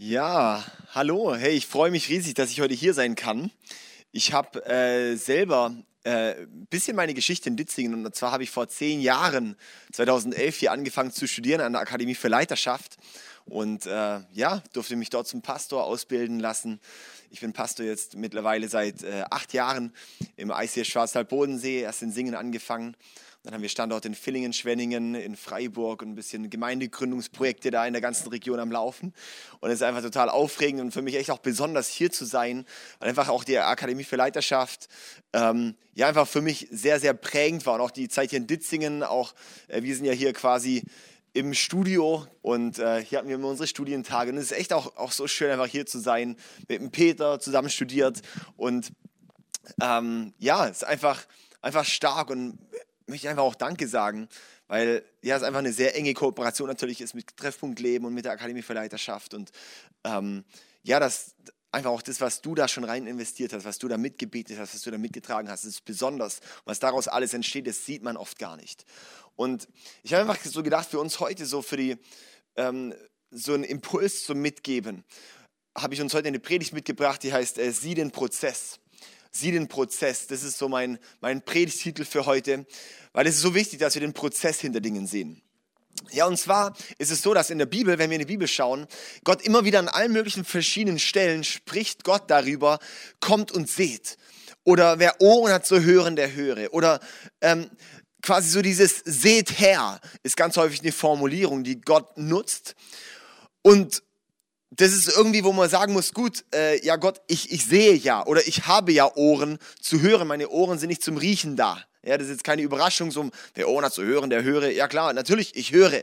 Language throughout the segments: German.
Ja, hallo. Hey, ich freue mich riesig, dass ich heute hier sein kann. Ich habe äh, selber äh, ein bisschen meine Geschichte in Ditzingen und zwar habe ich vor zehn Jahren, 2011, hier angefangen zu studieren an der Akademie für Leiterschaft und äh, ja, durfte mich dort zum Pastor ausbilden lassen. Ich bin Pastor jetzt mittlerweile seit äh, acht Jahren im ICS Schwarzwald-Bodensee, erst in Singen angefangen dann haben wir Standorte in Villingen, Schwenningen, in Freiburg und ein bisschen Gemeindegründungsprojekte da in der ganzen Region am Laufen. Und es ist einfach total aufregend und für mich echt auch besonders hier zu sein, weil einfach auch die Akademie für Leiterschaft ähm, ja einfach für mich sehr, sehr prägend war. Und auch die Zeit hier in Ditzingen, auch äh, wir sind ja hier quasi im Studio und äh, hier hatten wir immer unsere Studientage. Und es ist echt auch, auch so schön, einfach hier zu sein, mit dem Peter zusammen studiert. Und ähm, ja, es ist einfach, einfach stark und möchte ich einfach auch Danke sagen, weil ja, es einfach eine sehr enge Kooperation natürlich ist mit Treffpunkt Leben und mit der Akademie für Leiterschaft und ähm, ja, das einfach auch das, was du da schon rein investiert hast, was du da mitgebetet hast, was du da mitgetragen hast, ist besonders. Was daraus alles entsteht, das sieht man oft gar nicht. Und ich habe einfach so gedacht, für uns heute so für die ähm, so einen Impuls zum Mitgeben, habe ich uns heute eine Predigt mitgebracht, die heißt äh, Sieh den Prozess sieh den Prozess. Das ist so mein, mein Predigtitel für heute, weil es ist so wichtig, dass wir den Prozess hinter Dingen sehen. Ja, und zwar ist es so, dass in der Bibel, wenn wir in die Bibel schauen, Gott immer wieder an allen möglichen verschiedenen Stellen spricht Gott darüber, kommt und seht. Oder wer Ohren hat zu hören, der höre. Oder ähm, quasi so dieses seht her ist ganz häufig eine Formulierung, die Gott nutzt. Und das ist irgendwie, wo man sagen muss, gut, äh, ja Gott, ich, ich sehe ja oder ich habe ja Ohren zu hören. Meine Ohren sind nicht zum Riechen da. Ja, das ist jetzt keine Überraschung, so, wer Ohren hat zu hören, der höre. Ja klar, natürlich, ich höre.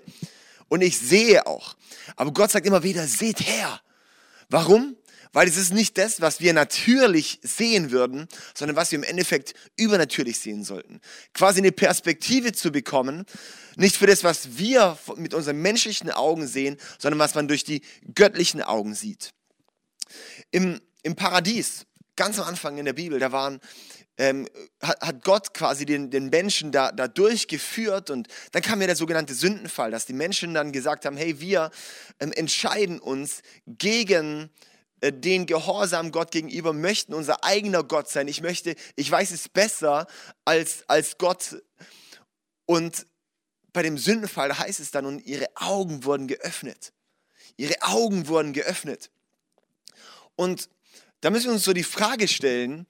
Und ich sehe auch. Aber Gott sagt immer wieder, seht her. Warum? Weil es ist nicht das, was wir natürlich sehen würden, sondern was wir im Endeffekt übernatürlich sehen sollten. Quasi eine Perspektive zu bekommen, nicht für das, was wir mit unseren menschlichen Augen sehen, sondern was man durch die göttlichen Augen sieht. Im, im Paradies, ganz am Anfang in der Bibel, da waren ähm, hat, hat, Gott quasi den, den Menschen da, da durchgeführt und dann kam ja der sogenannte Sündenfall, dass die Menschen dann gesagt haben, hey, wir ähm, entscheiden uns gegen den Gehorsam Gott gegenüber, möchten unser eigener Gott sein. Ich möchte, ich weiß es besser als, als Gott. Und bei dem Sündenfall, heißt es dann, und ihre Augen wurden geöffnet. Ihre Augen wurden geöffnet. Und da müssen wir uns so die Frage stellen,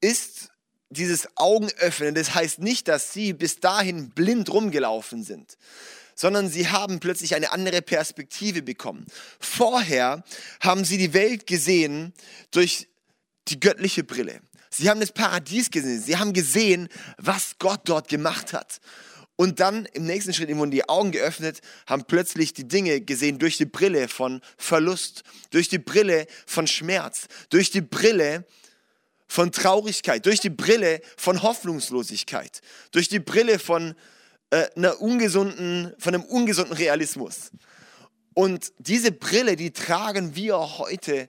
ist dieses Augenöffnen, das heißt nicht, dass sie bis dahin blind rumgelaufen sind, sondern sie haben plötzlich eine andere Perspektive bekommen. Vorher haben sie die Welt gesehen durch die göttliche Brille. Sie haben das Paradies gesehen. Sie haben gesehen, was Gott dort gemacht hat. Und dann im nächsten Schritt wurden die Augen geöffnet, haben plötzlich die Dinge gesehen durch die Brille von Verlust, durch die Brille von Schmerz, durch die Brille von Traurigkeit, durch die Brille von Hoffnungslosigkeit, durch die Brille von, äh, einer ungesunden, von einem ungesunden Realismus. Und diese Brille, die tragen wir heute,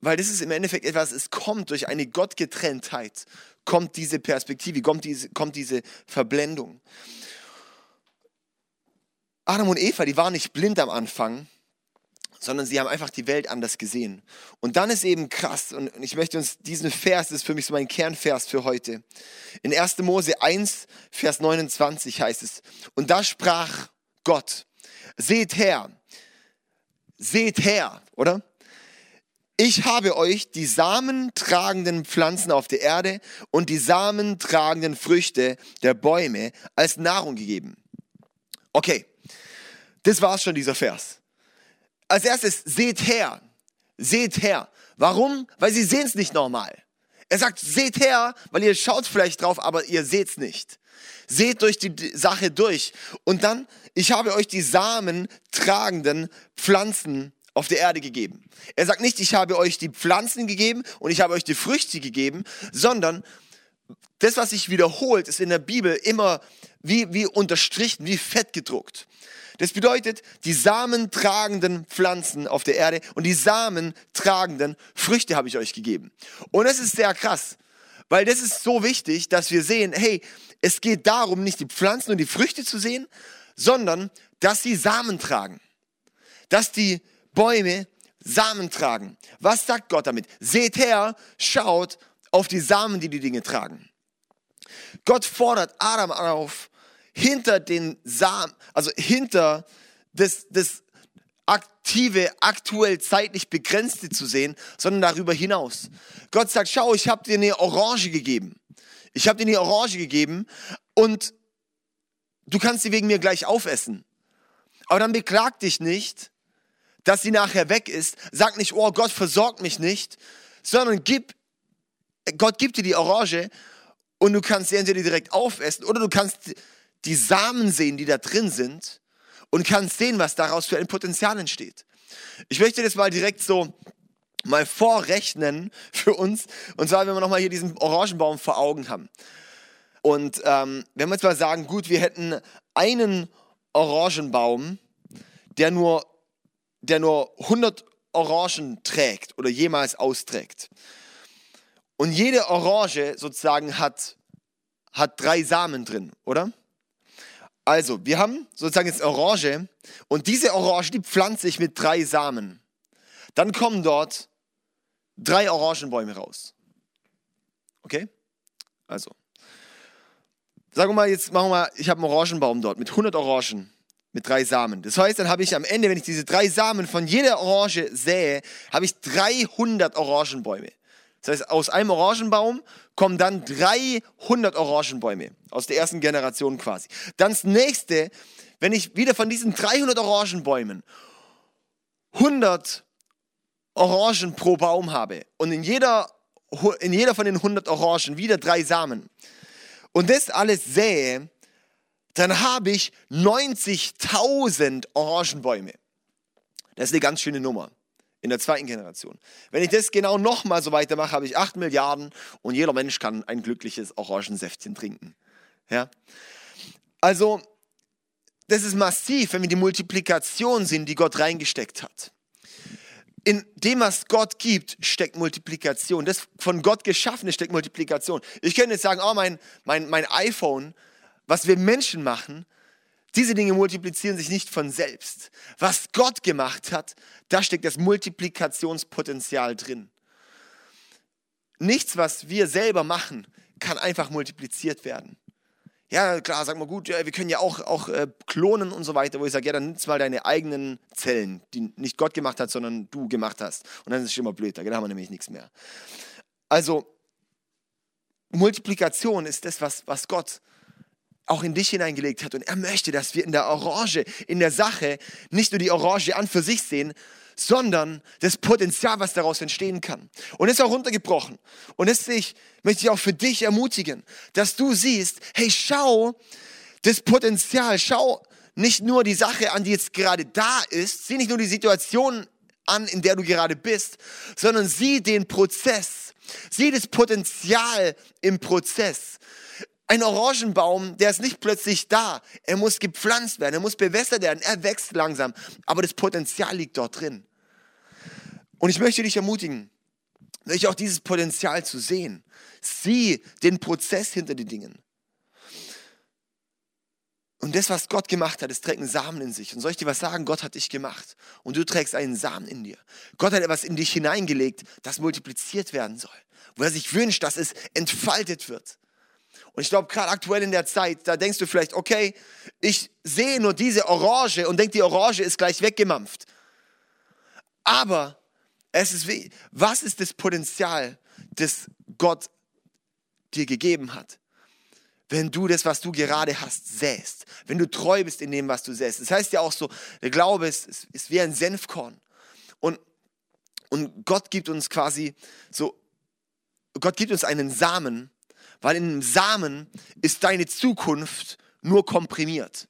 weil das ist im Endeffekt etwas, es kommt durch eine Gottgetrenntheit kommt diese Perspektive, kommt diese, kommt diese Verblendung. Adam und Eva, die waren nicht blind am Anfang, sondern sie haben einfach die Welt anders gesehen. Und dann ist eben krass, und ich möchte uns diesen Vers, das ist für mich so mein Kernvers für heute. In 1. Mose 1, Vers 29 heißt es, und da sprach Gott, seht her, seht her, oder? Ich habe euch die samentragenden Pflanzen auf der Erde und die samentragenden Früchte der Bäume als Nahrung gegeben. Okay, das war's schon, dieser Vers. Als erstes, seht her, seht her. Warum? Weil sie sehen es nicht normal. Er sagt, seht her, weil ihr schaut vielleicht drauf, aber ihr seht's nicht. Seht durch die Sache durch. Und dann, ich habe euch die samentragenden Pflanzen auf der Erde gegeben. Er sagt nicht, ich habe euch die Pflanzen gegeben und ich habe euch die Früchte gegeben, sondern das, was sich wiederholt, ist in der Bibel immer wie, wie unterstrichen, wie fett gedruckt. Das bedeutet, die samentragenden Pflanzen auf der Erde und die samentragenden Früchte habe ich euch gegeben. Und das ist sehr krass, weil das ist so wichtig, dass wir sehen, hey, es geht darum, nicht die Pflanzen und die Früchte zu sehen, sondern dass sie Samen tragen. Dass die Bäume Samen tragen. Was sagt Gott damit? Seht her, schaut auf die Samen, die die Dinge tragen. Gott fordert Adam auf, hinter den Samen, also hinter das, das aktive, aktuell zeitlich begrenzte zu sehen, sondern darüber hinaus. Gott sagt, schau, ich habe dir eine Orange gegeben. Ich habe dir eine Orange gegeben und du kannst sie wegen mir gleich aufessen. Aber dann beklag dich nicht, dass sie nachher weg ist. Sag nicht, oh Gott versorgt mich nicht, sondern gib, Gott gibt dir die Orange und du kannst sie entweder direkt aufessen oder du kannst die Samen sehen, die da drin sind und kannst sehen, was daraus für ein Potenzial entsteht. Ich möchte das mal direkt so mal vorrechnen für uns. Und zwar, wenn wir nochmal hier diesen Orangenbaum vor Augen haben. Und ähm, wenn wir jetzt mal sagen, gut, wir hätten einen Orangenbaum, der nur, der nur 100 Orangen trägt oder jemals austrägt. Und jede Orange sozusagen hat, hat drei Samen drin, oder? Also, wir haben sozusagen jetzt Orange und diese Orange, die pflanze ich mit drei Samen. Dann kommen dort drei Orangenbäume raus. Okay? Also, sagen wir mal, jetzt machen wir ich habe einen Orangenbaum dort mit 100 Orangen, mit drei Samen. Das heißt, dann habe ich am Ende, wenn ich diese drei Samen von jeder Orange sähe, habe ich 300 Orangenbäume. Das heißt, aus einem Orangenbaum kommen dann 300 Orangenbäume aus der ersten Generation quasi. Dann das nächste, wenn ich wieder von diesen 300 Orangenbäumen 100 Orangen pro Baum habe und in jeder, in jeder von den 100 Orangen wieder drei Samen und das alles sähe, dann habe ich 90.000 Orangenbäume. Das ist eine ganz schöne Nummer in der zweiten Generation. Wenn ich das genau nochmal so weitermache, habe ich 8 Milliarden und jeder Mensch kann ein glückliches Orangensäftchen trinken. Ja? Also, das ist massiv, wenn wir die Multiplikation sehen, die Gott reingesteckt hat. In dem, was Gott gibt, steckt Multiplikation. Das von Gott geschaffene steckt Multiplikation. Ich könnte jetzt sagen, oh, mein, mein, mein iPhone, was wir Menschen machen, diese Dinge multiplizieren sich nicht von selbst. Was Gott gemacht hat, da steckt das Multiplikationspotenzial drin. Nichts, was wir selber machen, kann einfach multipliziert werden. Ja, klar, sag mal gut, ja, wir können ja auch, auch äh, klonen und so weiter, wo ich sage, ja, dann nimmst mal deine eigenen Zellen, die nicht Gott gemacht hat, sondern du gemacht hast. Und dann ist es immer blöd, da haben wir nämlich nichts mehr. Also, Multiplikation ist das, was, was Gott auch in dich hineingelegt hat. Und er möchte, dass wir in der Orange, in der Sache, nicht nur die Orange an für sich sehen, sondern das Potenzial, was daraus entstehen kann. Und ist auch runtergebrochen. Und ich, möchte ich auch für dich ermutigen, dass du siehst, hey, schau das Potenzial, schau nicht nur die Sache an, die jetzt gerade da ist, sieh nicht nur die Situation an, in der du gerade bist, sondern sieh den Prozess, sieh das Potenzial im Prozess. Ein Orangenbaum, der ist nicht plötzlich da. Er muss gepflanzt werden, er muss bewässert werden, er wächst langsam. Aber das Potenzial liegt dort drin. Und ich möchte dich ermutigen, wirklich auch dieses Potenzial zu sehen. Sieh den Prozess hinter den Dingen. Und das, was Gott gemacht hat, es trägt einen Samen in sich. Und soll ich dir was sagen? Gott hat dich gemacht. Und du trägst einen Samen in dir. Gott hat etwas in dich hineingelegt, das multipliziert werden soll. Wo er sich wünscht, dass es entfaltet wird. Und ich glaube, gerade aktuell in der Zeit, da denkst du vielleicht, okay, ich sehe nur diese Orange und denke, die Orange ist gleich weggemampft. Aber es ist wie, was ist das Potenzial, das Gott dir gegeben hat? Wenn du das, was du gerade hast, säst. Wenn du treu bist in dem, was du säst. Das heißt ja auch so, der Glaube ist, ist, ist wie ein Senfkorn. Und, und Gott gibt uns quasi so, Gott gibt uns einen Samen, weil in einem Samen ist deine Zukunft nur komprimiert.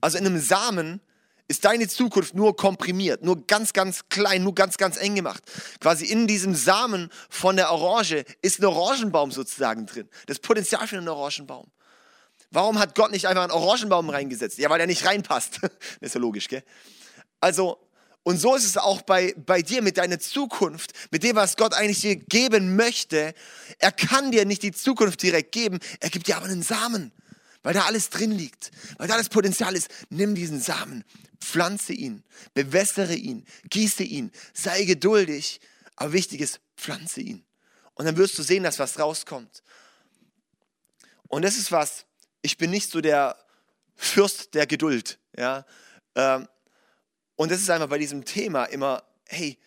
Also in einem Samen ist deine Zukunft nur komprimiert, nur ganz, ganz klein, nur ganz, ganz eng gemacht. Quasi in diesem Samen von der Orange ist ein Orangenbaum sozusagen drin. Das Potenzial für einen Orangenbaum. Warum hat Gott nicht einfach einen Orangenbaum reingesetzt? Ja, weil der nicht reinpasst. das ist ja logisch, gell? Also, und so ist es auch bei, bei dir mit deiner Zukunft, mit dem, was Gott eigentlich dir geben möchte. Er kann dir nicht die Zukunft direkt geben, er gibt dir aber einen Samen weil da alles drin liegt, weil da das Potenzial ist. Nimm diesen Samen, pflanze ihn, bewässere ihn, gieße ihn, sei geduldig, aber wichtig ist, pflanze ihn. Und dann wirst du sehen, dass was rauskommt. Und das ist was, ich bin nicht so der Fürst der Geduld. Ja? Ähm, und das ist einfach bei diesem Thema immer, hey,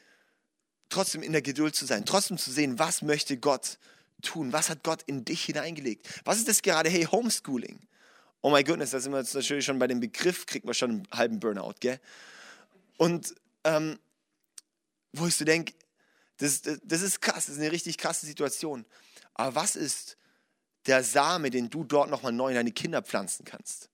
trotzdem in der Geduld zu sein, trotzdem zu sehen, was möchte Gott tun, was hat Gott in dich hineingelegt. Was ist das gerade, hey, Homeschooling? Oh my goodness, da sind wir jetzt natürlich schon bei dem Begriff, kriegt man schon einen halben Burnout, gell? Und ähm, wo ich so denke, das, das, das ist krass, das ist eine richtig krasse Situation. Aber was ist der Same, den du dort nochmal neu in deine Kinder pflanzen kannst?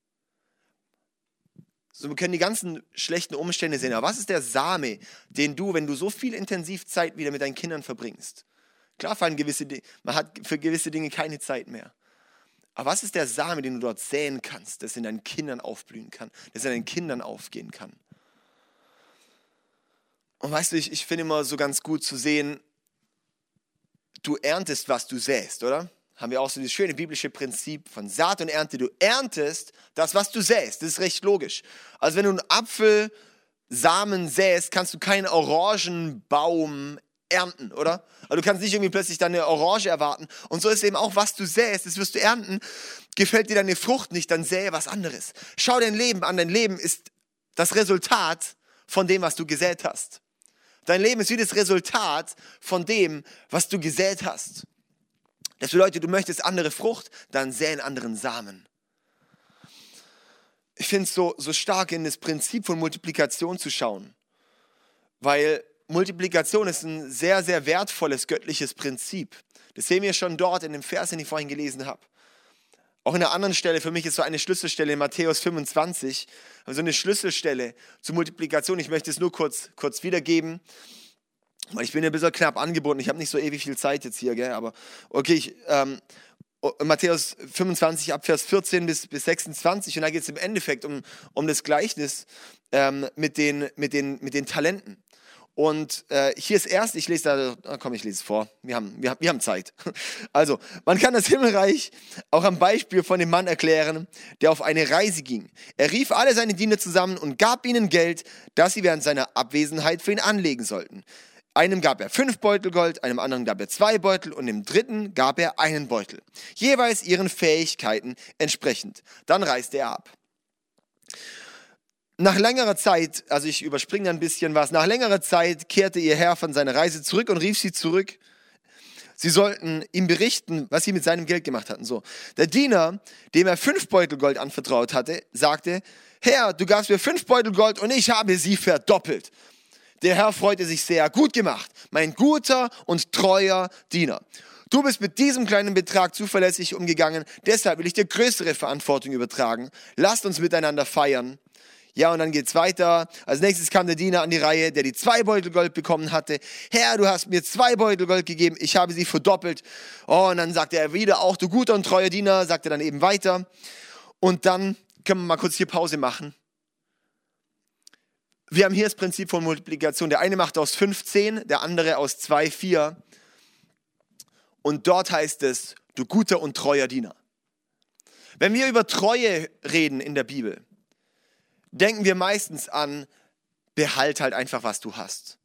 So, wir können die ganzen schlechten Umstände sehen, aber was ist der Same, den du, wenn du so viel Intensivzeit wieder mit deinen Kindern verbringst? Klar fallen gewisse man hat für gewisse Dinge keine Zeit mehr. Aber was ist der Same, den du dort säen kannst, das in deinen Kindern aufblühen kann, das in deinen Kindern aufgehen kann? Und weißt du, ich, ich finde immer so ganz gut zu sehen, du erntest, was du säst, oder? Haben wir auch so dieses schöne biblische Prinzip von Saat und Ernte. Du erntest das, was du säst. Das ist recht logisch. Also wenn du einen Apfelsamen säst, kannst du keinen Orangenbaum ernten, oder? Also du kannst nicht irgendwie plötzlich deine Orange erwarten. Und so ist eben auch, was du säst, das wirst du ernten. Gefällt dir deine Frucht nicht, dann sähe was anderes. Schau dein Leben an. Dein Leben ist das Resultat von dem, was du gesät hast. Dein Leben ist wie das Resultat von dem, was du gesät hast. Das bedeutet, du möchtest andere Frucht, dann säen anderen Samen. Ich finde es so, so stark, in das Prinzip von Multiplikation zu schauen, weil Multiplikation ist ein sehr, sehr wertvolles göttliches Prinzip. Das sehen wir schon dort in dem Vers, den ich vorhin gelesen habe. Auch in einer anderen Stelle, für mich ist so eine Schlüsselstelle in Matthäus 25, also eine Schlüsselstelle zur Multiplikation. Ich möchte es nur kurz, kurz wiedergeben. Weil ich bin ein bisschen knapp angebunden, ich habe nicht so ewig viel Zeit jetzt hier, gell? aber okay, ich, ähm, Matthäus 25 ab Vers 14 bis, bis 26 und da geht es im Endeffekt um, um das Gleichnis ähm, mit, den, mit, den, mit den Talenten. Und äh, hier ist erst, ich lese da, ah, komm, ich lese es vor, wir haben, wir, wir haben Zeit. Also, man kann das Himmelreich auch am Beispiel von dem Mann erklären, der auf eine Reise ging. Er rief alle seine Diener zusammen und gab ihnen Geld, das sie während seiner Abwesenheit für ihn anlegen sollten. Einem gab er fünf Beutel Gold, einem anderen gab er zwei Beutel und dem dritten gab er einen Beutel. Jeweils ihren Fähigkeiten entsprechend. Dann reiste er ab. Nach längerer Zeit, also ich überspringe ein bisschen was, nach längerer Zeit kehrte ihr Herr von seiner Reise zurück und rief sie zurück. Sie sollten ihm berichten, was sie mit seinem Geld gemacht hatten. So. Der Diener, dem er fünf Beutel Gold anvertraut hatte, sagte, Herr, du gabst mir fünf Beutel Gold und ich habe sie verdoppelt. Der Herr freute sich sehr. Gut gemacht, mein guter und treuer Diener. Du bist mit diesem kleinen Betrag zuverlässig umgegangen, deshalb will ich dir größere Verantwortung übertragen. Lasst uns miteinander feiern. Ja, und dann geht's weiter. Als nächstes kam der Diener an die Reihe, der die zwei Beutel Gold bekommen hatte. Herr, du hast mir zwei Beutel Gold gegeben, ich habe sie verdoppelt. Oh, und dann sagte er wieder, auch du guter und treuer Diener, sagte dann eben weiter. Und dann können wir mal kurz hier Pause machen. Wir haben hier das Prinzip von Multiplikation. Der eine macht aus 15, der andere aus 2, 4. Und dort heißt es, du guter und treuer Diener. Wenn wir über Treue reden in der Bibel, denken wir meistens an, behalt halt einfach, was du hast.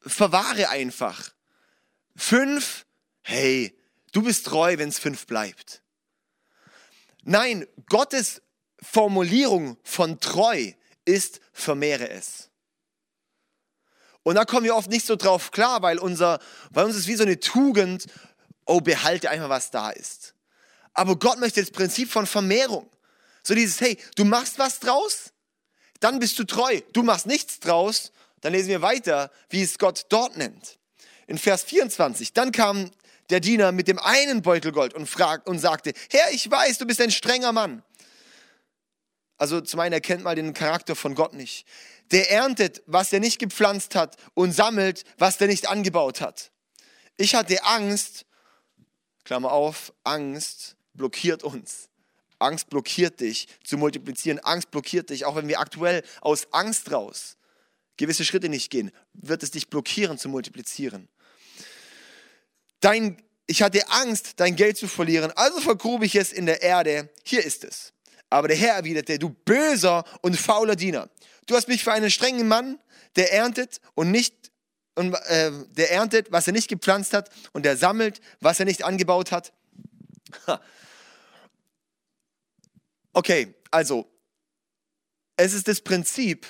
Verwahre einfach. Fünf, hey, du bist treu, wenn es fünf bleibt. Nein, Gottes Formulierung von treu ist, vermehre es. Und da kommen wir oft nicht so drauf klar, weil unser, bei uns ist wie so eine Tugend, oh, behalte einfach, was da ist. Aber Gott möchte das Prinzip von Vermehrung. So dieses, hey, du machst was draus, dann bist du treu. Du machst nichts draus, dann lesen wir weiter, wie es Gott dort nennt. In Vers 24, dann kam der Diener mit dem einen Beutel Gold und, fragt, und sagte, Herr, ich weiß, du bist ein strenger Mann. Also zum einen erkennt mal den Charakter von Gott nicht. Der erntet, was er nicht gepflanzt hat und sammelt, was er nicht angebaut hat. Ich hatte Angst, Klammer auf, Angst blockiert uns. Angst blockiert dich zu multiplizieren. Angst blockiert dich, auch wenn wir aktuell aus Angst raus gewisse Schritte nicht gehen, wird es dich blockieren zu multiplizieren. Dein ich hatte Angst, dein Geld zu verlieren, also vergrub ich es in der Erde. Hier ist es. Aber der Herr erwiderte, du böser und fauler Diener. Du hast mich für einen strengen Mann, der erntet und nicht und, äh, der erntet, was er nicht gepflanzt hat, und der sammelt, was er nicht angebaut hat. Okay, also, es ist das Prinzip,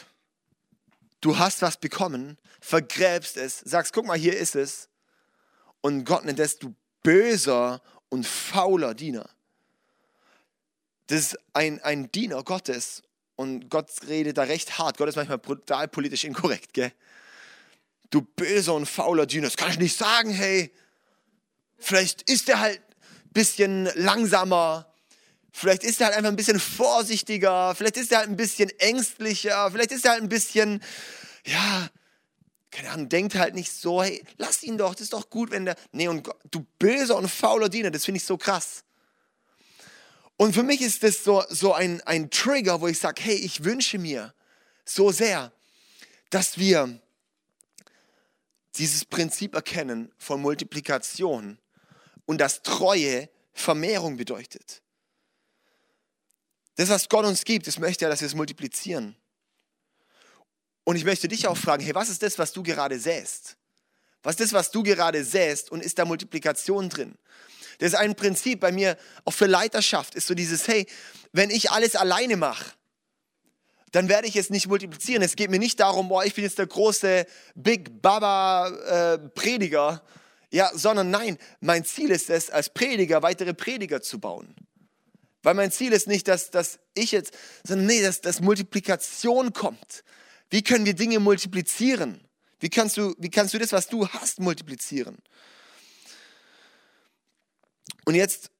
du hast was bekommen, vergräbst es, sagst, guck mal, hier ist es, und Gott nennt es, du böser und fauler Diener. Das ist ein, ein Diener Gottes und Gott redet da recht hart. Gott ist manchmal brutal politisch inkorrekt, gell? Du böser und fauler Diener, das kann ich nicht sagen, hey. Vielleicht ist er halt ein bisschen langsamer, vielleicht ist er halt einfach ein bisschen vorsichtiger, vielleicht ist er halt ein bisschen ängstlicher, vielleicht ist er halt ein bisschen, ja, keine Ahnung, denkt halt nicht so, hey, lass ihn doch, das ist doch gut, wenn der, nee, und du böser und fauler Diener, das finde ich so krass. Und für mich ist das so, so ein, ein Trigger, wo ich sage, hey, ich wünsche mir so sehr, dass wir dieses Prinzip erkennen von Multiplikation und dass Treue Vermehrung bedeutet. Das, was Gott uns gibt, das möchte er, dass wir es multiplizieren. Und ich möchte dich auch fragen, hey, was ist das, was du gerade säst? Was ist das, was du gerade säst und ist da Multiplikation drin? Das ist ein Prinzip bei mir, auch für Leiterschaft, ist so dieses, hey, wenn ich alles alleine mache, dann werde ich es nicht multiplizieren. Es geht mir nicht darum, boah, ich bin jetzt der große Big Baba äh, Prediger, ja, sondern nein, mein Ziel ist es, als Prediger weitere Prediger zu bauen. Weil mein Ziel ist nicht, dass, dass ich jetzt, sondern nee, dass, dass Multiplikation kommt. Wie können wir Dinge multiplizieren? Wie kannst, du, wie kannst du das, was du hast, multiplizieren? Und jetzt,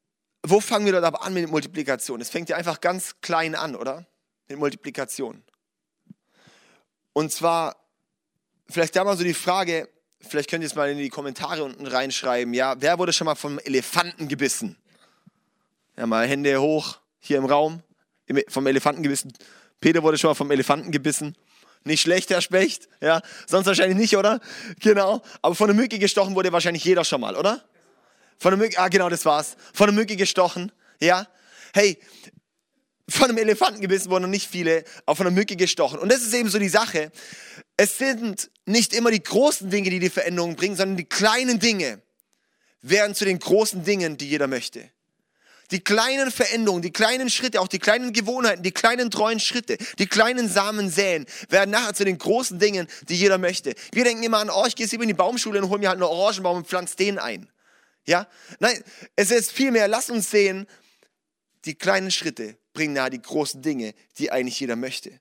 wo fangen wir dort aber an mit Multiplikation? Es fängt ja einfach ganz klein an, oder? Mit Multiplikation. Und zwar, vielleicht da mal so die Frage, vielleicht könnt ihr es mal in die Kommentare unten reinschreiben, ja, wer wurde schon mal vom Elefanten gebissen? Ja, mal Hände hoch, hier im Raum, vom Elefanten gebissen. Peter wurde schon mal vom Elefanten gebissen. Nicht schlecht, Herr Specht, ja, sonst wahrscheinlich nicht, oder? Genau, aber von der Mücke gestochen wurde wahrscheinlich jeder schon mal, oder? Von der Mücke, ah genau, das war's. Von der Mücke gestochen, ja. Hey, von einem Elefanten gebissen wurden noch nicht viele, aber von der Mücke gestochen. Und das ist eben so die Sache. Es sind nicht immer die großen Dinge, die die Veränderung bringen, sondern die kleinen Dinge werden zu den großen Dingen, die jeder möchte. Die kleinen Veränderungen, die kleinen Schritte, auch die kleinen Gewohnheiten, die kleinen treuen Schritte, die kleinen Samen säen, werden nachher zu den großen Dingen, die jeder möchte. Wir denken immer an, oh, ich gehe jetzt in die Baumschule und hole mir halt einen Orangenbaum und pflanze den ein. Ja? Nein, es ist vielmehr, lass uns sehen, die kleinen Schritte bringen nahe die großen Dinge, die eigentlich jeder möchte.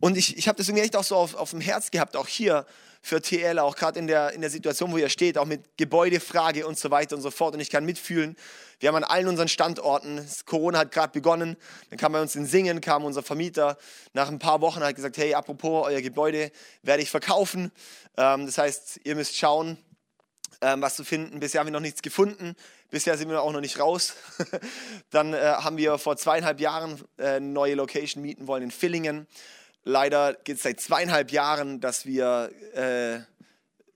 Und ich, ich habe das irgendwie echt auch so auf, auf dem Herz gehabt, auch hier für TL, auch gerade in der, in der Situation, wo ihr steht, auch mit Gebäudefrage und so weiter und so fort. Und ich kann mitfühlen, wir haben an allen unseren Standorten, Corona hat gerade begonnen, dann kam bei uns in Singen, kam unser Vermieter nach ein paar Wochen, hat gesagt, hey, apropos, euer Gebäude werde ich verkaufen. Ähm, das heißt, ihr müsst schauen, ähm, was zu finden. Bisher haben wir noch nichts gefunden. Bisher sind wir auch noch nicht raus. Dann äh, haben wir vor zweieinhalb Jahren äh, eine neue Location mieten wollen in Villingen. Leider geht es seit zweieinhalb Jahren, dass wir äh,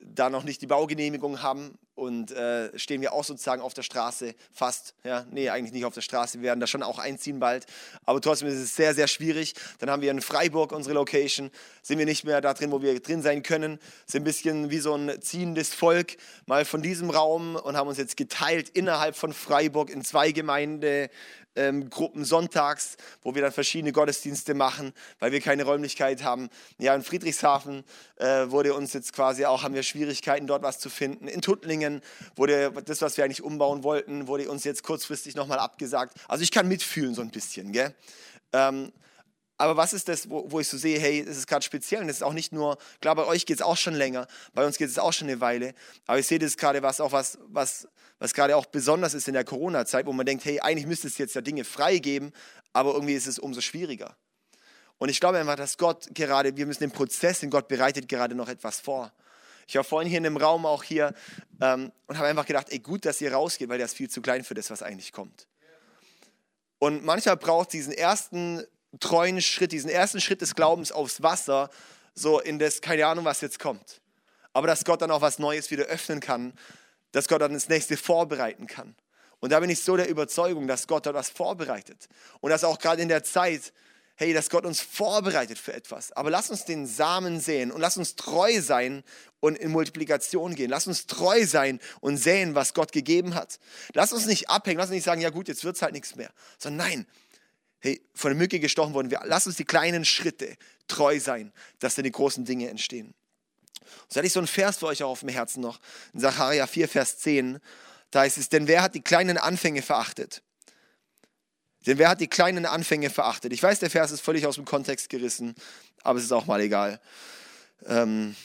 da noch nicht die Baugenehmigung haben und äh, stehen wir auch sozusagen auf der Straße fast. Ja, nee, eigentlich nicht auf der Straße. Wir werden da schon auch einziehen bald. Aber trotzdem ist es sehr, sehr schwierig. Dann haben wir in Freiburg unsere Location. Sind wir nicht mehr da drin, wo wir drin sein können. Sind ein bisschen wie so ein ziehendes Volk mal von diesem Raum und haben uns jetzt geteilt innerhalb von Freiburg in zwei Gemeinden ähm, Gruppen sonntags, wo wir dann verschiedene Gottesdienste machen, weil wir keine Räumlichkeit haben. Ja, in Friedrichshafen äh, wurde uns jetzt quasi auch, haben wir Schwierigkeiten, dort was zu finden. In Tuttlingen wurde das, was wir eigentlich umbauen wollten, wurde uns jetzt kurzfristig nochmal abgesagt. Also ich kann mitfühlen so ein bisschen, gell? Ähm, aber was ist das, wo, wo ich so sehe, hey, das ist gerade speziell und das ist auch nicht nur, klar, bei euch geht es auch schon länger, bei uns geht es auch schon eine Weile, aber ich sehe das gerade, was auch was, was, was gerade auch besonders ist in der Corona-Zeit, wo man denkt, hey, eigentlich müsste es jetzt ja Dinge freigeben, aber irgendwie ist es umso schwieriger. Und ich glaube einfach, dass Gott gerade, wir müssen den Prozess, den Gott bereitet gerade noch etwas vor. Ich war vorhin hier in dem Raum auch hier ähm, und habe einfach gedacht, ey, gut, dass ihr rausgeht, weil der ist viel zu klein für das, was eigentlich kommt. Und manchmal braucht diesen ersten treuen Schritt, diesen ersten Schritt des Glaubens aufs Wasser, so in das, keine Ahnung, was jetzt kommt. Aber dass Gott dann auch was Neues wieder öffnen kann, dass Gott dann das nächste vorbereiten kann. Und da bin ich so der Überzeugung, dass Gott dort was vorbereitet. Und dass auch gerade in der Zeit, hey, dass Gott uns vorbereitet für etwas. Aber lass uns den Samen sehen und lass uns treu sein und in Multiplikation gehen. Lass uns treu sein und sehen, was Gott gegeben hat. Lass uns nicht abhängen, lass uns nicht sagen, ja gut, jetzt wird es halt nichts mehr. Sondern nein, hey, von der Mücke gestochen worden. lass uns die kleinen Schritte treu sein, dass dann die großen Dinge entstehen. So hatte ich so einen Vers für euch auch auf dem Herzen noch. In Sacharja 4, Vers 10. Da heißt es, denn wer hat die kleinen Anfänge verachtet? Denn wer hat die kleinen Anfänge verachtet? Ich weiß, der Vers ist völlig aus dem Kontext gerissen, aber es ist auch mal egal. Ähm,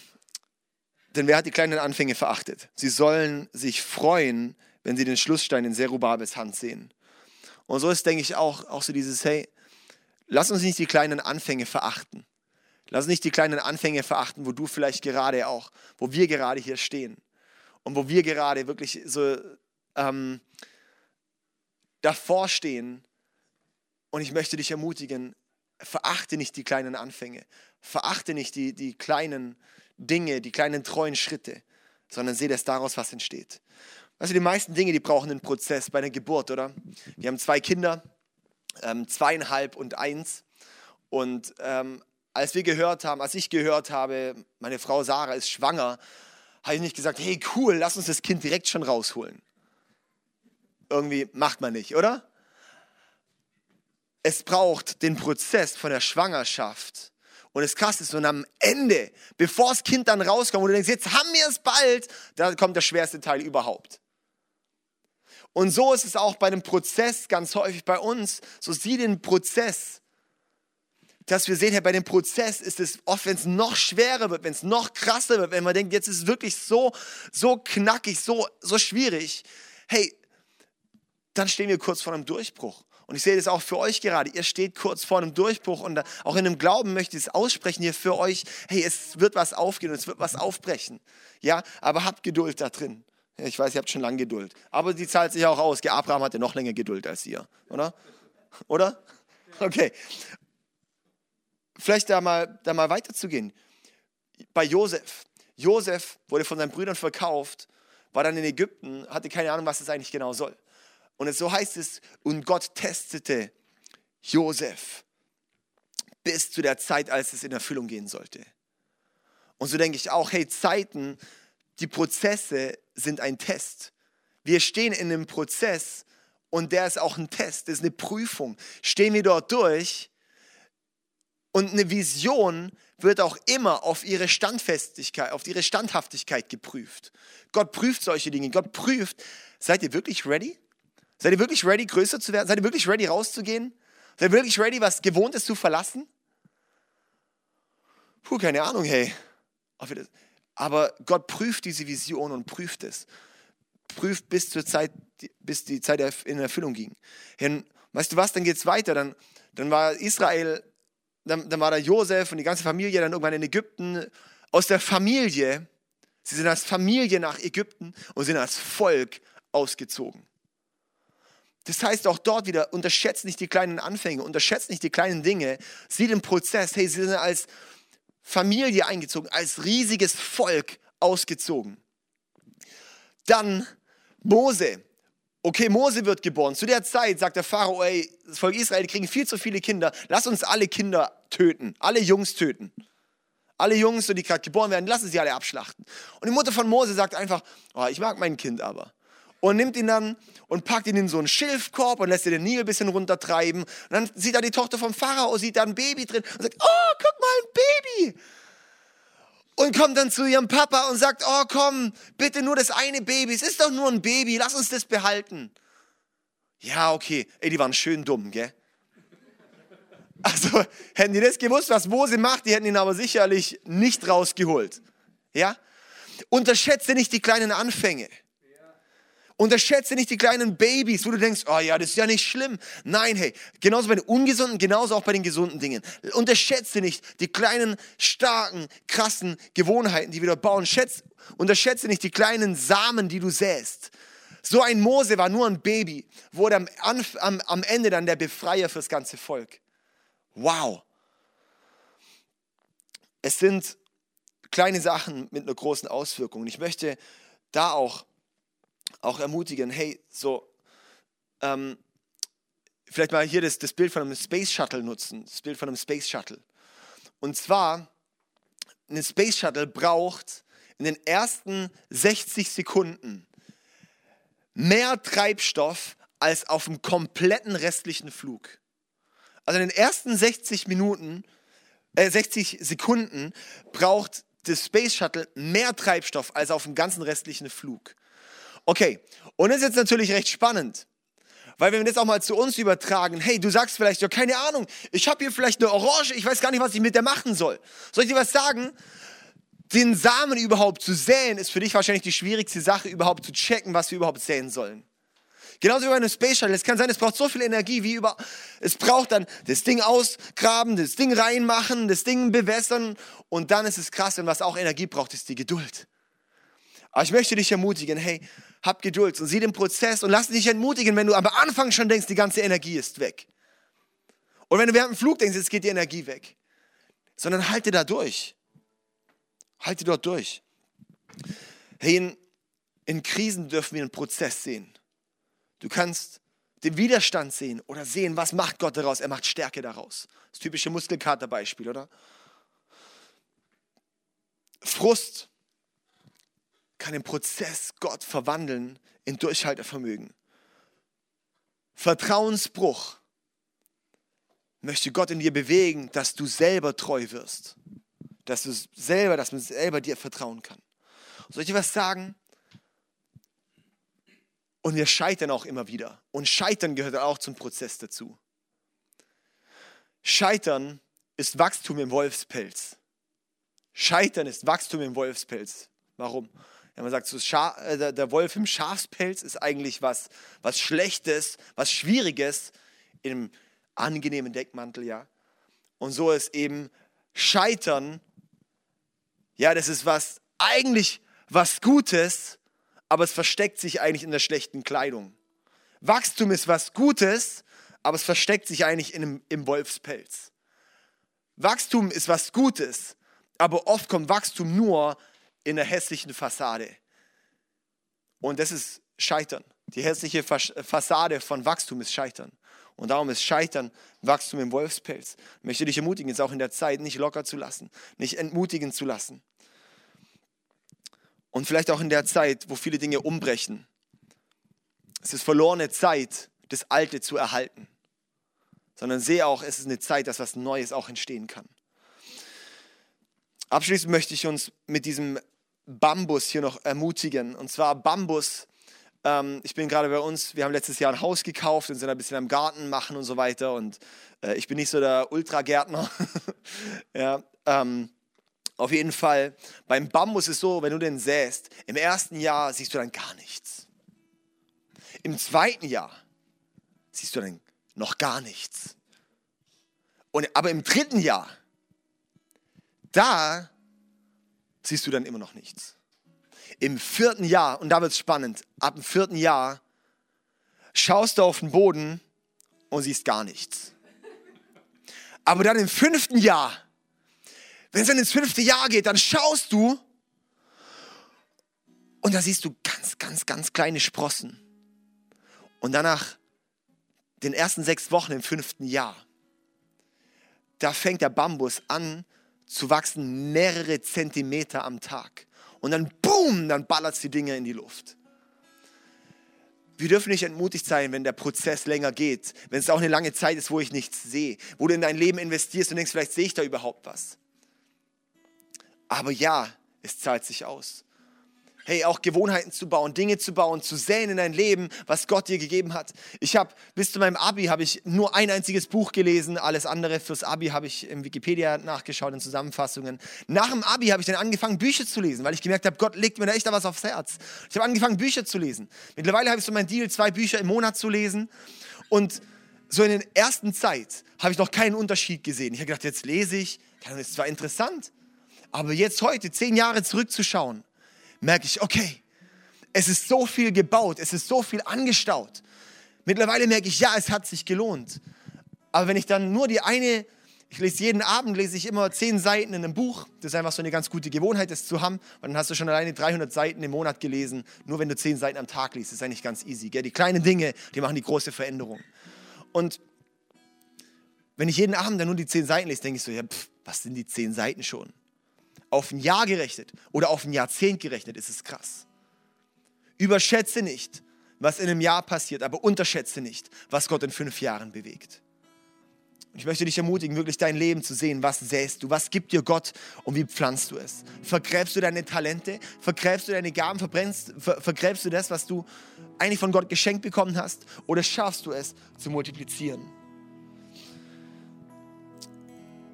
denn wer hat die kleinen Anfänge verachtet? Sie sollen sich freuen, wenn sie den Schlussstein in Serubabels Hand sehen. Und so ist, denke ich, auch, auch so dieses, hey, lass uns nicht die kleinen Anfänge verachten. Lass uns nicht die kleinen Anfänge verachten, wo du vielleicht gerade auch, wo wir gerade hier stehen und wo wir gerade wirklich so ähm, davor stehen und ich möchte dich ermutigen, verachte nicht die kleinen Anfänge, verachte nicht die, die kleinen Dinge, die kleinen treuen Schritte, sondern sehe das daraus, was entsteht. Also die meisten Dinge, die brauchen einen Prozess bei einer Geburt, oder? Wir haben zwei Kinder, ähm, zweieinhalb und eins. Und ähm, als wir gehört haben, als ich gehört habe, meine Frau Sarah ist schwanger, habe ich nicht gesagt, hey cool, lass uns das Kind direkt schon rausholen. Irgendwie macht man nicht, oder? Es braucht den Prozess von der Schwangerschaft. Und das Krasse ist, und am Ende, bevor das Kind dann rauskommt, und du denkst, jetzt haben wir es bald, da kommt der schwerste Teil überhaupt. Und so ist es auch bei dem Prozess ganz häufig bei uns. So sieh den Prozess. Dass wir sehen, hey, bei dem Prozess ist es oft, wenn es noch schwerer wird, wenn es noch krasser wird, wenn man denkt, jetzt ist es wirklich so, so knackig, so, so schwierig. Hey, dann stehen wir kurz vor einem Durchbruch. Und ich sehe das auch für euch gerade. Ihr steht kurz vor einem Durchbruch und auch in einem Glauben möchte ich es aussprechen hier für euch. Hey, es wird was aufgehen und es wird was aufbrechen. Ja, aber habt Geduld da drin. Ich weiß, ihr habt schon lange Geduld. Aber die zahlt sich auch aus. Abraham hatte noch länger Geduld als ihr, oder? Oder? Okay. Vielleicht da mal, da mal weiterzugehen. Bei Josef. Josef wurde von seinen Brüdern verkauft, war dann in Ägypten, hatte keine Ahnung, was das eigentlich genau soll. Und so heißt es, und Gott testete Josef bis zu der Zeit, als es in Erfüllung gehen sollte. Und so denke ich auch, hey, Zeiten, die Prozesse sind ein Test. Wir stehen in einem Prozess und der ist auch ein Test, das ist eine Prüfung. Stehen wir dort durch und eine Vision wird auch immer auf ihre Standfestigkeit, auf ihre Standhaftigkeit geprüft. Gott prüft solche Dinge. Gott prüft, seid ihr wirklich ready? Seid ihr wirklich ready, größer zu werden? Seid ihr wirklich ready, rauszugehen? Seid ihr wirklich ready, was Gewohntes zu verlassen? Puh, keine Ahnung, hey. Aber Gott prüft diese Vision und prüft es. Prüft bis zur Zeit, bis die Zeit in Erfüllung ging. Und weißt du was, dann geht es weiter. Dann, dann war Israel, dann, dann war da Josef und die ganze Familie dann irgendwann in Ägypten. Aus der Familie, sie sind als Familie nach Ägypten und sind als Volk ausgezogen. Das heißt auch dort wieder, unterschätzt nicht die kleinen Anfänge, unterschätzt nicht die kleinen Dinge, sieh den Prozess, hey, sie sind als Familie eingezogen, als riesiges Volk ausgezogen. Dann Mose. Okay, Mose wird geboren. Zu der Zeit sagt der Pharao, ey, das Volk Israel, die kriegen viel zu viele Kinder. Lass uns alle Kinder töten, alle Jungs töten. Alle Jungs, die gerade geboren werden, lassen sie alle abschlachten. Und die Mutter von Mose sagt einfach, oh, ich mag mein Kind aber und nimmt ihn dann und packt ihn in so einen Schilfkorb und lässt ihn den Nil ein bisschen runtertreiben. Und dann sieht er die Tochter vom Pharao, sieht da ein Baby drin und sagt, oh, guck mal, ein Baby. Und kommt dann zu ihrem Papa und sagt, oh komm, bitte nur das eine Baby, es ist doch nur ein Baby, lass uns das behalten. Ja, okay, ey, die waren schön dumm, gell? Also, hätten die das gewusst, was Mose macht, die hätten ihn aber sicherlich nicht rausgeholt. Ja? Unterschätze nicht die kleinen Anfänge. Unterschätze nicht die kleinen Babys, wo du denkst, oh ja, das ist ja nicht schlimm. Nein, hey, genauso bei den ungesunden, genauso auch bei den gesunden Dingen. Unterschätze nicht die kleinen, starken, krassen Gewohnheiten, die wir dort bauen. Schätz, unterschätze nicht die kleinen Samen, die du säst. So ein Mose war nur ein Baby, wurde am, am, am Ende dann der Befreier fürs ganze Volk. Wow. Es sind kleine Sachen mit einer großen Auswirkung. Ich möchte da auch auch ermutigen, hey, so, ähm, vielleicht mal hier das, das Bild von einem Space Shuttle nutzen, das Bild von einem Space Shuttle. Und zwar, ein Space Shuttle braucht in den ersten 60 Sekunden mehr Treibstoff als auf dem kompletten restlichen Flug. Also in den ersten 60 Minuten, äh 60 Sekunden braucht das Space Shuttle mehr Treibstoff als auf dem ganzen restlichen Flug. Okay, und das ist jetzt natürlich recht spannend. Weil wenn wir das auch mal zu uns übertragen, hey, du sagst vielleicht, ja, keine Ahnung, ich habe hier vielleicht eine Orange, ich weiß gar nicht, was ich mit der machen soll. Soll ich dir was sagen? Den Samen überhaupt zu säen, ist für dich wahrscheinlich die schwierigste Sache, überhaupt zu checken, was wir überhaupt säen sollen. Genauso wie bei einem Space Shuttle. Es kann sein, es braucht so viel Energie wie über. Es braucht dann das Ding ausgraben, das Ding reinmachen, das Ding bewässern. Und dann ist es krass. Und was auch Energie braucht, ist die Geduld. Aber ich möchte dich ermutigen, hey, hab Geduld und sieh den Prozess und lass dich entmutigen, wenn du am Anfang schon denkst, die ganze Energie ist weg. Und wenn du während dem Flug denkst, jetzt geht die Energie weg. Sondern halte da durch. Halte dort durch. Hey, in, in Krisen dürfen wir einen Prozess sehen. Du kannst den Widerstand sehen oder sehen, was macht Gott daraus? Er macht Stärke daraus. Das typische Muskelkaterbeispiel, oder? Frust kann im Prozess Gott verwandeln in Durchhaltevermögen. Vertrauensbruch möchte Gott in dir bewegen, dass du selber treu wirst. Dass du selber, dass man selber dir vertrauen kann. Soll ich dir was sagen? Und wir scheitern auch immer wieder. Und Scheitern gehört auch zum Prozess dazu. Scheitern ist Wachstum im Wolfspelz. Scheitern ist Wachstum im Wolfspelz. Warum? Ja, man sagt, so äh, der Wolf im Schafspelz ist eigentlich was, was Schlechtes, was Schwieriges im angenehmen Deckmantel, ja. Und so ist eben Scheitern, ja, das ist was eigentlich was Gutes, aber es versteckt sich eigentlich in der schlechten Kleidung. Wachstum ist was Gutes, aber es versteckt sich eigentlich in im Wolfspelz. Wachstum ist was Gutes, aber oft kommt Wachstum nur in der hässlichen Fassade. Und das ist Scheitern. Die hässliche Fassade von Wachstum ist Scheitern. Und darum ist Scheitern Wachstum im Wolfspelz. Ich möchte dich ermutigen, jetzt auch in der Zeit nicht locker zu lassen, nicht entmutigen zu lassen. Und vielleicht auch in der Zeit, wo viele Dinge umbrechen. Es ist verlorene Zeit, das Alte zu erhalten. Sondern sehe auch, es ist eine Zeit, dass was Neues auch entstehen kann. Abschließend möchte ich uns mit diesem Bambus hier noch ermutigen. Und zwar Bambus. Ähm, ich bin gerade bei uns, wir haben letztes Jahr ein Haus gekauft und sind ein bisschen am Garten machen und so weiter. Und äh, ich bin nicht so der Ultragärtner. ja, ähm, auf jeden Fall, beim Bambus ist so, wenn du den säst, im ersten Jahr siehst du dann gar nichts. Im zweiten Jahr siehst du dann noch gar nichts. Und, aber im dritten Jahr, da siehst du dann immer noch nichts. Im vierten Jahr, und da wird es spannend, ab dem vierten Jahr schaust du auf den Boden und siehst gar nichts. Aber dann im fünften Jahr, wenn es dann ins fünfte Jahr geht, dann schaust du und da siehst du ganz, ganz, ganz kleine Sprossen. Und danach den ersten sechs Wochen im fünften Jahr, da fängt der Bambus an zu wachsen, mehrere Zentimeter am Tag. Und dann boom, dann ballert die Dinge in die Luft. Wir dürfen nicht entmutigt sein, wenn der Prozess länger geht, wenn es auch eine lange Zeit ist, wo ich nichts sehe, wo du in dein Leben investierst und denkst, vielleicht sehe ich da überhaupt was. Aber ja, es zahlt sich aus hey, auch Gewohnheiten zu bauen, Dinge zu bauen, zu säen in dein Leben, was Gott dir gegeben hat. Ich habe bis zu meinem Abi habe ich nur ein einziges Buch gelesen, alles andere fürs Abi habe ich im Wikipedia nachgeschaut in Zusammenfassungen. Nach dem Abi habe ich dann angefangen Bücher zu lesen, weil ich gemerkt habe, Gott legt mir da echt was aufs Herz. Ich habe angefangen Bücher zu lesen. Mittlerweile habe ich so mein Deal, zwei Bücher im Monat zu lesen und so in der ersten Zeit habe ich noch keinen Unterschied gesehen. Ich habe gedacht, jetzt lese ich, das ist zwar interessant, aber jetzt heute, zehn Jahre zurückzuschauen, merke ich, okay, es ist so viel gebaut, es ist so viel angestaut. Mittlerweile merke ich, ja, es hat sich gelohnt. Aber wenn ich dann nur die eine Ich lese jeden Abend, lese ich immer zehn Seiten in einem Buch. Das ist einfach so eine ganz gute Gewohnheit, das zu haben. Und dann hast du schon alleine 300 Seiten im Monat gelesen, nur wenn du zehn Seiten am Tag liest. Das ist eigentlich ganz easy. Gell? Die kleinen Dinge, die machen die große Veränderung. Und wenn ich jeden Abend dann nur die zehn Seiten lese, denke ich so, ja, pff, was sind die zehn Seiten schon? Auf ein Jahr gerechnet oder auf ein Jahrzehnt gerechnet ist es krass. Überschätze nicht, was in einem Jahr passiert, aber unterschätze nicht, was Gott in fünf Jahren bewegt. Ich möchte dich ermutigen, wirklich dein Leben zu sehen. Was säst du? Was gibt dir Gott und wie pflanzt du es? Vergräbst du deine Talente? Vergräbst du deine Gaben? Verbrennst, ver, vergräbst du das, was du eigentlich von Gott geschenkt bekommen hast? Oder schaffst du es zu multiplizieren?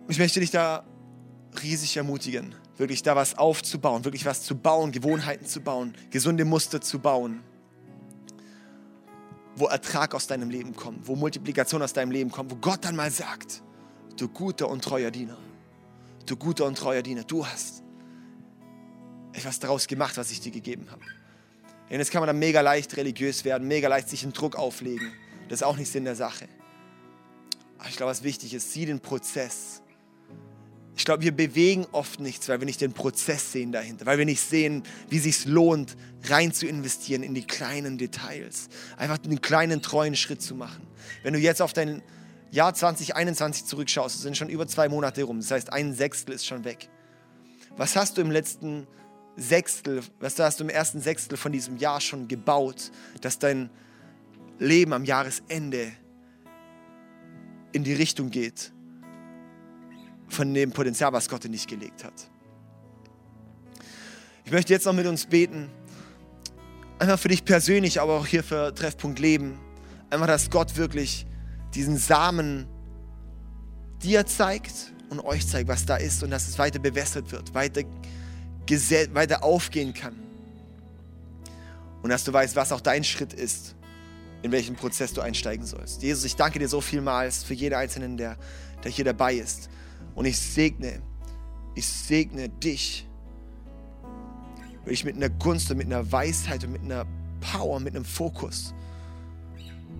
Ich möchte dich da riesig ermutigen, wirklich da was aufzubauen, wirklich was zu bauen, Gewohnheiten zu bauen, gesunde Muster zu bauen wo Ertrag aus deinem Leben kommt, wo Multiplikation aus deinem Leben kommt, wo Gott dann mal sagt, du guter und treuer Diener, du guter und treuer Diener, du hast etwas daraus gemacht, was ich dir gegeben habe. Und jetzt kann man dann mega leicht religiös werden, mega leicht sich einen Druck auflegen. Das ist auch nicht Sinn der Sache. Aber ich glaube, was wichtig ist, sieh den Prozess ich glaube, wir bewegen oft nichts, weil wir nicht den Prozess sehen dahinter, weil wir nicht sehen, wie es sich lohnt, rein zu investieren in die kleinen Details. Einfach einen kleinen, treuen Schritt zu machen. Wenn du jetzt auf dein Jahr 2021 zurückschaust, sind schon über zwei Monate rum, das heißt, ein Sechstel ist schon weg. Was hast du im letzten Sechstel, was hast du im ersten Sechstel von diesem Jahr schon gebaut, dass dein Leben am Jahresende in die Richtung geht, von dem Potenzial, was Gott in dich gelegt hat. Ich möchte jetzt noch mit uns beten. Einfach für dich persönlich, aber auch hier für Treffpunkt Leben. Einfach, dass Gott wirklich diesen Samen dir zeigt und euch zeigt, was da ist und dass es weiter bewässert wird, weiter, weiter aufgehen kann. Und dass du weißt, was auch dein Schritt ist, in welchen Prozess du einsteigen sollst. Jesus, ich danke dir so vielmals für jeden Einzelnen, der, der hier dabei ist. Und ich segne, ich segne dich, weil ich mit einer Gunst und mit einer Weisheit und mit einer Power, mit einem Fokus,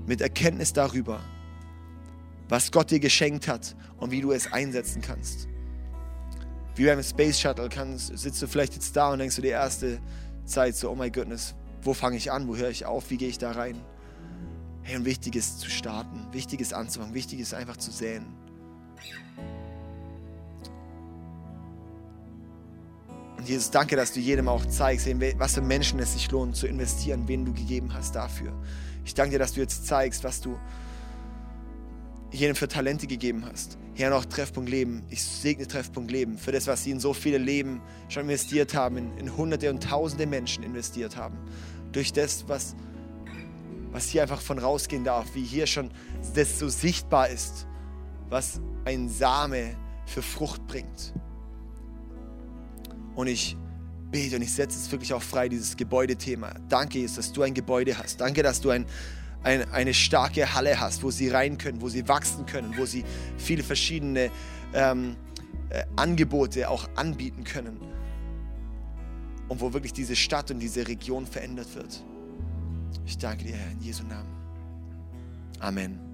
mit Erkenntnis darüber, was Gott dir geschenkt hat und wie du es einsetzen kannst. Wie beim Space Shuttle kannst, sitzt du vielleicht jetzt da und denkst du die erste Zeit so, oh my goodness, wo fange ich an, wo höre ich auf, wie gehe ich da rein? Hey, und wichtig ist zu starten, wichtig ist anzufangen, wichtig ist einfach zu säen. Und Jesus, danke, dass du jedem auch zeigst, was für Menschen es sich lohnt zu investieren, wen du gegeben hast dafür. Ich danke dir, dass du jetzt zeigst, was du jedem für Talente gegeben hast. Herr, noch Treffpunkt Leben. Ich segne Treffpunkt Leben für das, was sie in so viele Leben schon investiert haben, in, in hunderte und tausende Menschen investiert haben. Durch das, was, was hier einfach von rausgehen darf, wie hier schon das so sichtbar ist, was ein Same für Frucht bringt. Und ich bete und ich setze es wirklich auch frei, dieses Gebäudethema. Danke, Jesus, dass du ein Gebäude hast. Danke, dass du ein, ein, eine starke Halle hast, wo sie rein können, wo sie wachsen können, wo sie viele verschiedene ähm, äh, Angebote auch anbieten können. Und wo wirklich diese Stadt und diese Region verändert wird. Ich danke dir, Herr, in Jesu Namen. Amen.